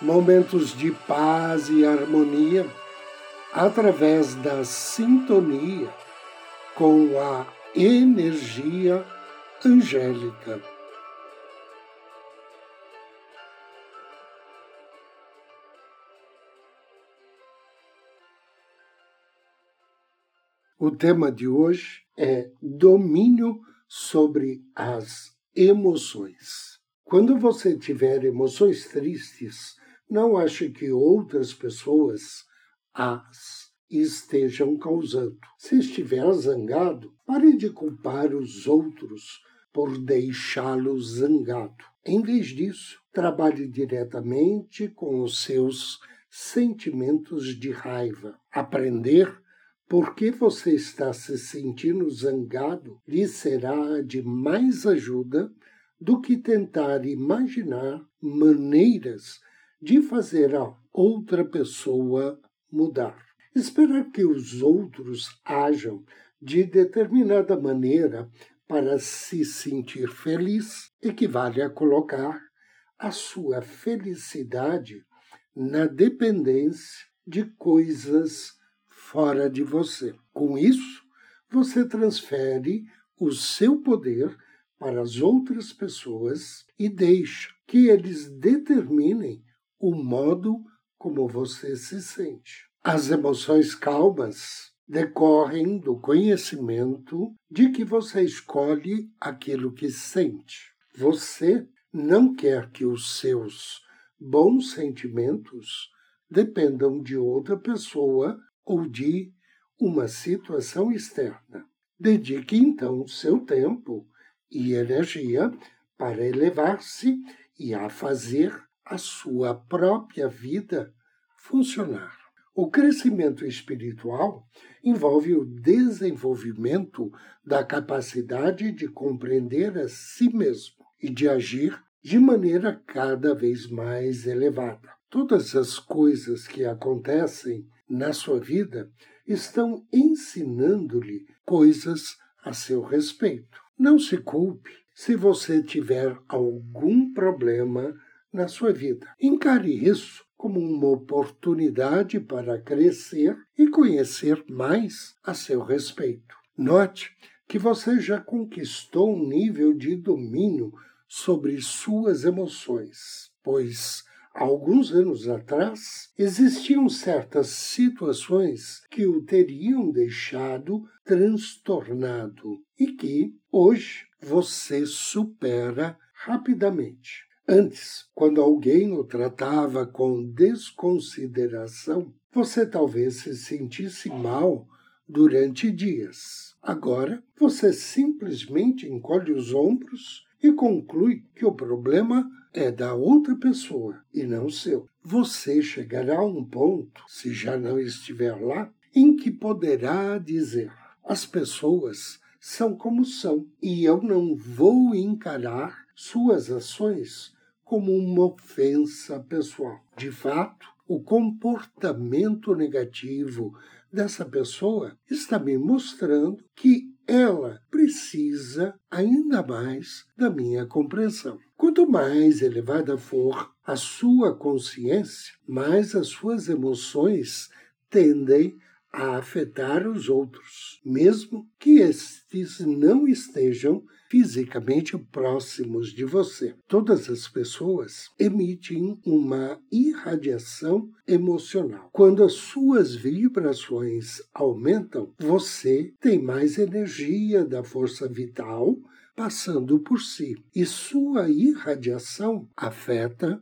momentos de paz e harmonia através da sintonia com a energia angélica. O tema de hoje é domínio sobre as emoções. Quando você tiver emoções tristes, não ache que outras pessoas as estejam causando. Se estiver zangado, pare de culpar os outros por deixá-lo zangado. Em vez disso, trabalhe diretamente com os seus sentimentos de raiva. Aprender por que você está se sentindo zangado lhe será de mais ajuda do que tentar imaginar maneiras de fazer a outra pessoa mudar. Esperar que os outros ajam de determinada maneira para se sentir feliz equivale a colocar a sua felicidade na dependência de coisas fora de você. Com isso, você transfere o seu poder para as outras pessoas e deixa que eles determinem o modo como você se sente. As emoções calmas decorrem do conhecimento de que você escolhe aquilo que sente. Você não quer que os seus bons sentimentos dependam de outra pessoa ou de uma situação externa. Dedique então seu tempo e energia para elevar-se e a fazer a sua própria vida funcionar. O crescimento espiritual envolve o desenvolvimento da capacidade de compreender a si mesmo e de agir de maneira cada vez mais elevada. Todas as coisas que acontecem na sua vida estão ensinando-lhe coisas a seu respeito. Não se culpe se você tiver algum problema na sua vida. Encare isso como uma oportunidade para crescer e conhecer mais a seu respeito. Note que você já conquistou um nível de domínio sobre suas emoções, pois alguns anos atrás existiam certas situações que o teriam deixado transtornado e que hoje você supera rapidamente. Antes, quando alguém o tratava com desconsideração, você talvez se sentisse mal durante dias. Agora, você simplesmente encolhe os ombros e conclui que o problema é da outra pessoa e não seu. Você chegará a um ponto, se já não estiver lá, em que poderá dizer: as pessoas são como são e eu não vou encarar suas ações como uma ofensa pessoal. De fato, o comportamento negativo dessa pessoa está me mostrando que ela precisa ainda mais da minha compreensão. Quanto mais elevada for a sua consciência, mais as suas emoções tendem a afetar os outros, mesmo que estes não estejam fisicamente próximos de você. Todas as pessoas emitem uma irradiação emocional. Quando as suas vibrações aumentam, você tem mais energia da força vital passando por si, e sua irradiação afeta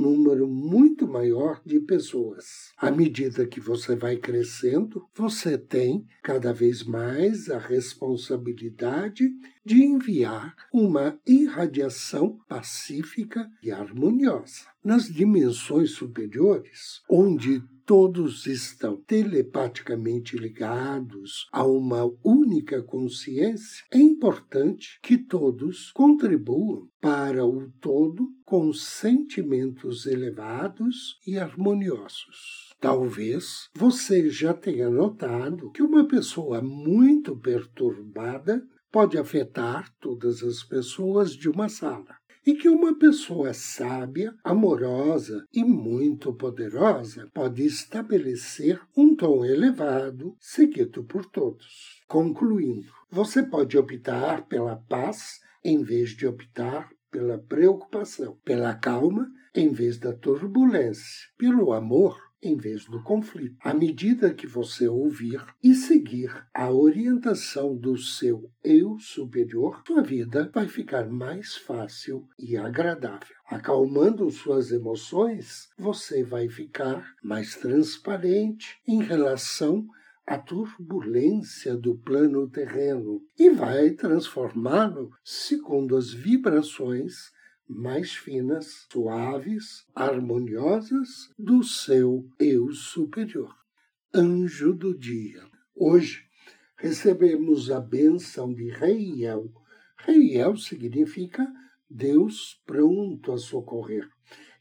número muito maior de pessoas. À medida que você vai crescendo, você tem cada vez mais a responsabilidade de enviar uma irradiação pacífica e harmoniosa. Nas dimensões superiores, onde todos estão telepaticamente ligados a uma única consciência, é importante que todos contribuam para o todo com sentimentos elevados e harmoniosos. Talvez você já tenha notado que uma pessoa muito perturbada pode afetar todas as pessoas de uma sala e que uma pessoa sábia, amorosa e muito poderosa pode estabelecer um tom elevado, seguido por todos. Concluindo, você pode optar pela paz em vez de optar pela preocupação, pela calma em vez da turbulência, pelo amor em vez do conflito. À medida que você ouvir e seguir a orientação do seu eu superior, sua vida vai ficar mais fácil e agradável. Acalmando suas emoções, você vai ficar mais transparente em relação à turbulência do plano terreno e vai transformá-lo segundo as vibrações mais finas, suaves, harmoniosas do seu eu superior. Anjo do dia. Hoje recebemos a bênção de Reiel. Reiel significa Deus pronto a socorrer.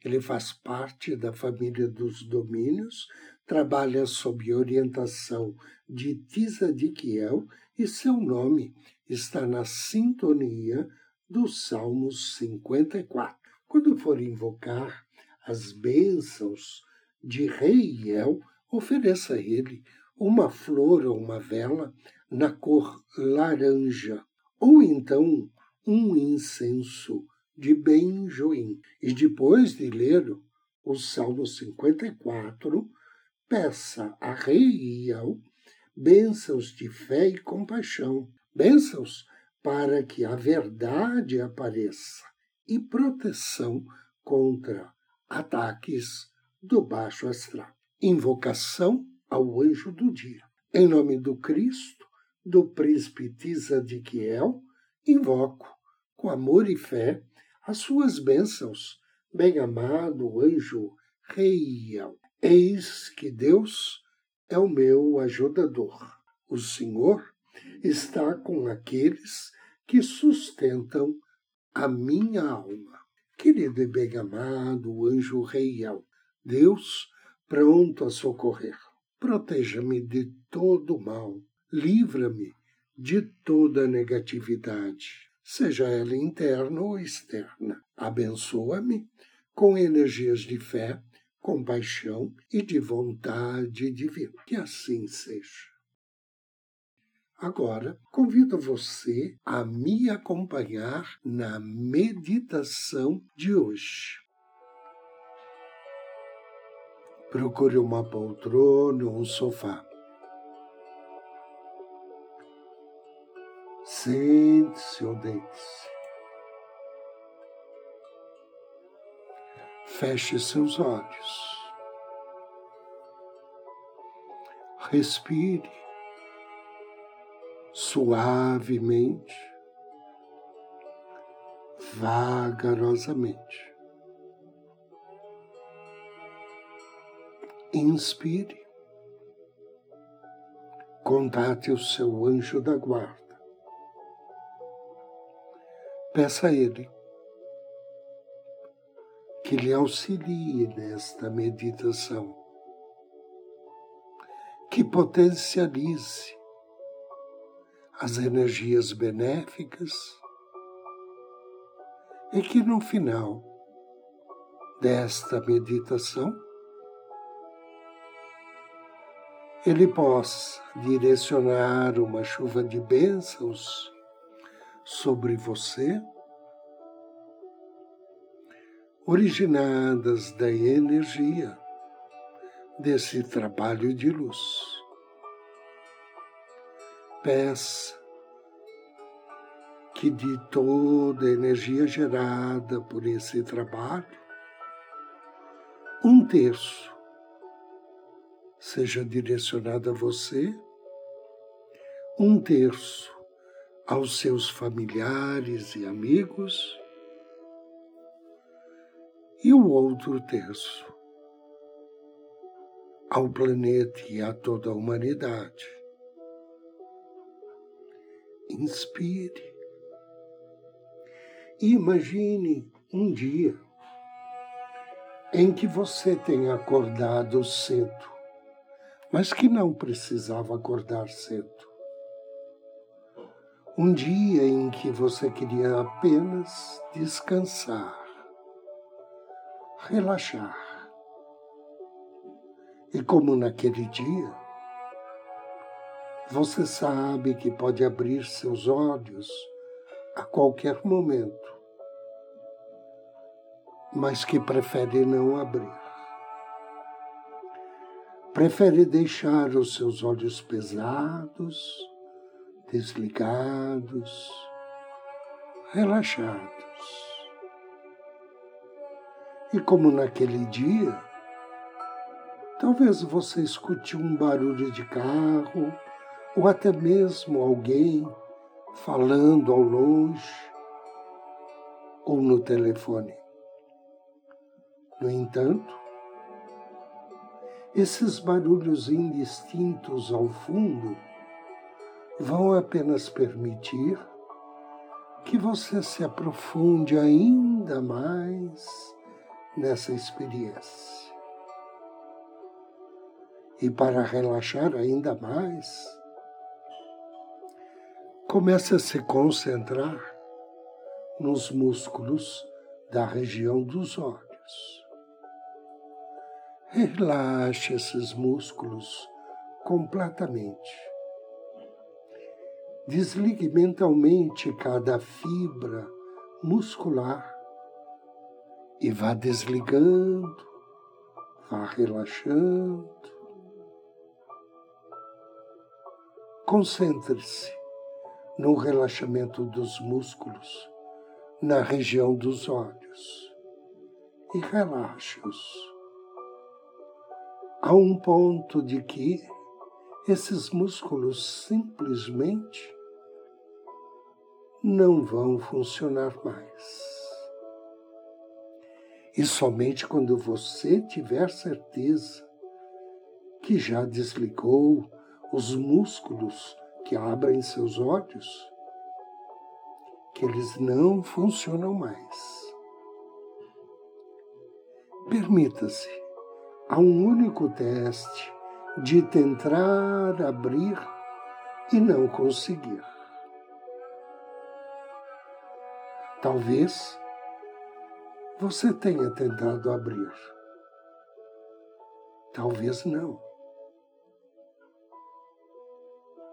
Ele faz parte da família dos domínios, trabalha sob orientação de Tzadikiel e seu nome está na sintonia do Salmo 54. Quando for invocar as bênçãos de Rei El, ofereça a ele uma flor ou uma vela na cor laranja, ou então um incenso de benjoim. E depois de ler o Salmo 54, peça a Rei El bênçãos de fé e compaixão, bênçãos para que a verdade apareça e proteção contra ataques do baixo astral. Invocação ao anjo do dia. Em nome do Cristo, do príncipe Tzadkiel, invoco, com amor e fé, as suas bênçãos, bem-amado anjo Reiel. Eis que Deus é o meu ajudador. O Senhor está com aqueles que sustentam a minha alma. Querido e bem-amado anjo reial, Deus pronto a socorrer, proteja-me de todo mal, livra-me de toda negatividade, seja ela interna ou externa. Abençoa-me com energias de fé, compaixão e de vontade divina. Que assim seja. Agora, convido você a me acompanhar na meditação de hoje. Procure uma poltrona ou um sofá. Sente-se ou deite-se. Feche seus olhos. Respire suavemente, vagarosamente. Inspire, contate o seu anjo da guarda. Peça a ele que lhe auxilie nesta meditação, que potencialize as energias benéficas e que no final desta meditação ele possa direcionar uma chuva de bênçãos sobre você, originadas da energia desse trabalho de luz peça que de toda a energia gerada por esse trabalho, um terço seja direcionado a você, um terço aos seus familiares e amigos, e o outro terço ao planeta e a toda a humanidade. Inspire. E imagine um dia em que você tenha acordado cedo, mas que não precisava acordar cedo. Um dia em que você queria apenas descansar, relaxar. E como naquele dia, você sabe que pode abrir seus olhos a qualquer momento, mas que prefere não abrir. Prefere deixar os seus olhos pesados desligados, relaxados. E como naquele dia, talvez você escute um barulho de carro ou até mesmo alguém falando ao longe ou no telefone. No entanto, esses barulhos indistintos ao fundo vão apenas permitir que você se aprofunde ainda mais nessa experiência. E para relaxar ainda mais, comece a se concentrar nos músculos da região dos olhos. Relaxe esses músculos completamente Desligue mentalmente cada fibra muscular e vá desligando, vá relaxando. Concentre-se no relaxamento dos músculos na região dos olhos e relaxe-os a um ponto de que esses músculos simplesmente não vão funcionar mais. E somente quando você tiver certeza que já desligou os músculos que abrem seus olhos, que eles não funcionam mais. Permita-se a um único teste de tentar abrir e não conseguir. Talvez você tenha tentado abrir. Talvez não.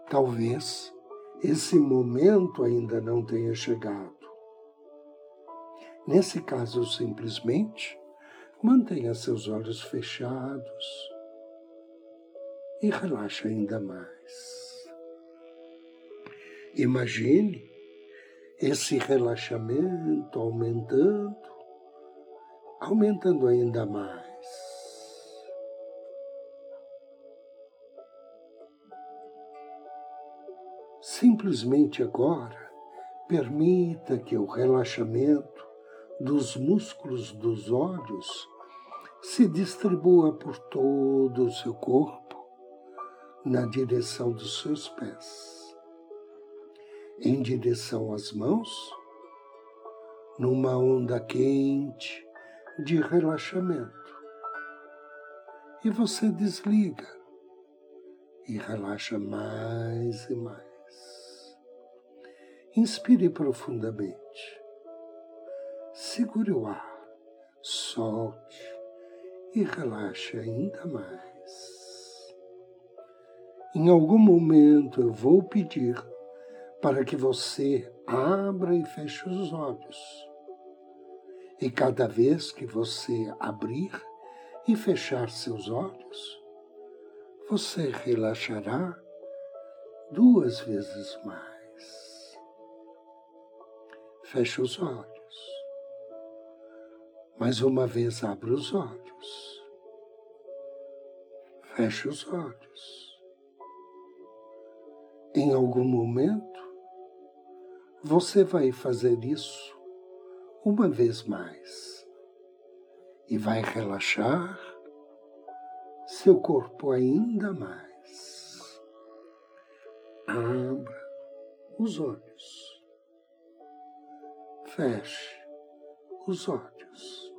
Talvez esse momento ainda não tenha chegado. Nesse caso, simplesmente mantenha seus olhos fechados e relaxa ainda mais. Imagine esse relaxamento aumentando, aumentando ainda mais. Simplesmente agora, permita que o relaxamento dos músculos dos olhos se distribua por todo o seu corpo, na direção dos seus pés em direção às mãos, numa onda quente de relaxamento. E você desliga e relaxa mais e mais. Inspire profundamente. Segure o ar, solte e relaxe ainda mais. Em algum momento eu vou pedir para que você abra e feche os olhos. E cada vez que você abrir e fechar seus olhos, você relaxará duas vezes mais. Feche os olhos. Mais uma vez abra os olhos. Feche os olhos. Em algum momento, você vai fazer isso uma vez mais e vai relaxar seu corpo ainda mais. Abra os olhos. Feche os olhos.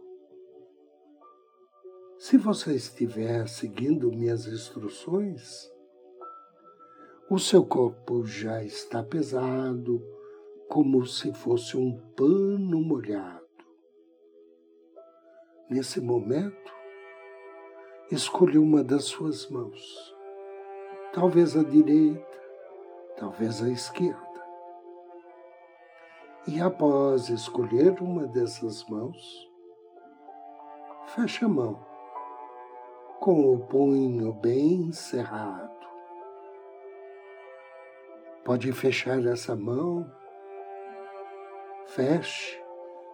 Se você estiver seguindo minhas instruções, o seu corpo já está pesado, como se fosse um pano molhado. Nesse momento, escolha uma das suas mãos, talvez a direita, talvez a esquerda. E após escolher uma dessas mãos, feche a mão com o punho bem cerrado. Pode fechar essa mão, feche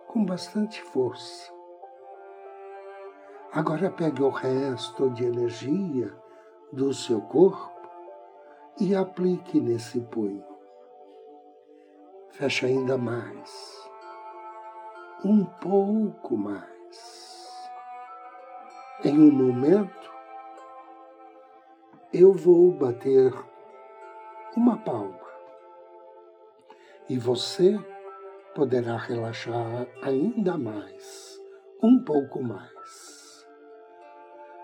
com bastante força. Agora pegue o resto de energia do seu corpo e aplique nesse punho. Feche ainda mais, um pouco mais. Em um momento, eu vou bater uma palma e você poderá relaxar ainda mais, um pouco mais.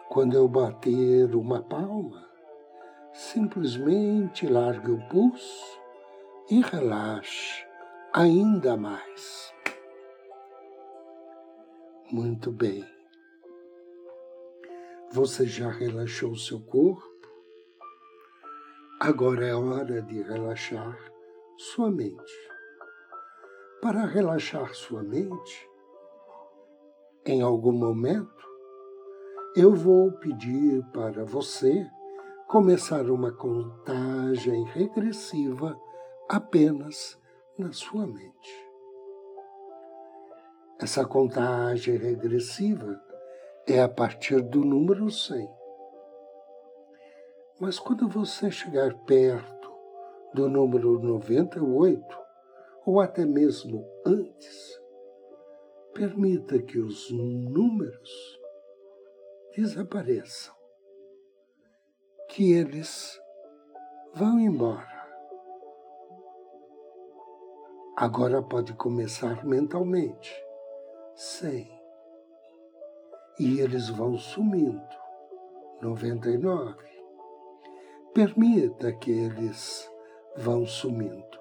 Quando eu bater uma palma, simplesmente largue o pulso e relaxe ainda mais. Muito bem. Você já relaxou seu corpo? Agora é hora de relaxar sua mente. Para relaxar sua mente, em algum momento, eu vou pedir para você começar uma contagem regressiva apenas na sua mente. Essa contagem regressiva é a partir do número 100. Mas quando você chegar perto do número 98, ou até mesmo antes, permita que os números desapareçam, que eles vão embora. Agora pode começar mentalmente, cem, e eles vão sumindo, noventa e nove. Permita que eles vão sumindo.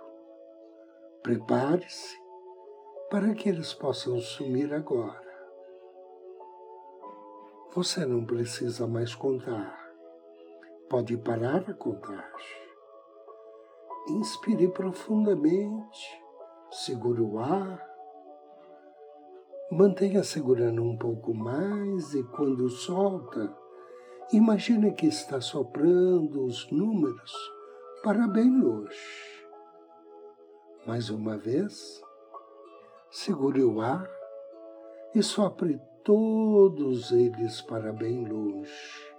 Prepare-se para que eles possam sumir agora. Você não precisa mais contar. Pode parar a contagem. Inspire profundamente, segure o ar, mantenha segurando um pouco mais e quando solta, imagine que está soprando os números para bem longe. Mais uma vez, segure o ar e sopre todos eles para bem longe.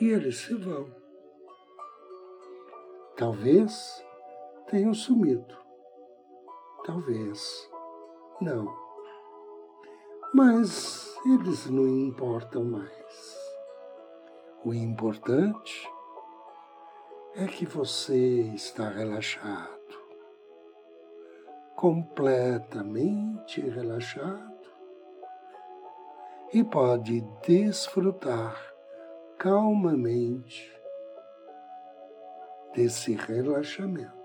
E eles se vão. Talvez tenham sumido. Talvez não. Mas eles não importam mais. O importante é que você está relaxado, completamente relaxado e pode desfrutar calmamente desse relaxamento.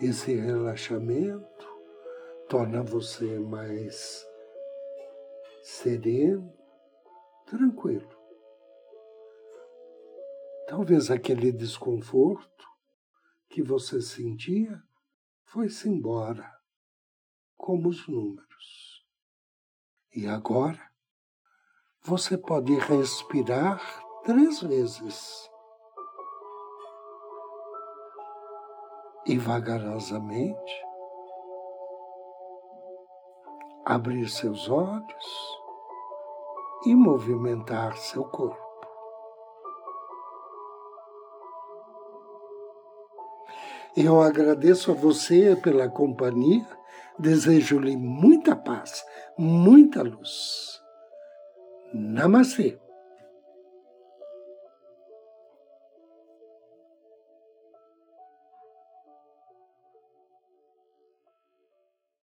Esse relaxamento torna você mais sereno, tranquilo. Talvez aquele desconforto que você sentia foi-se embora, como os números. E agora você pode respirar três vezes e vagarosamente abrir seus olhos e movimentar seu corpo. Eu agradeço a você pela companhia, desejo-lhe muita paz, muita luz. Namastê.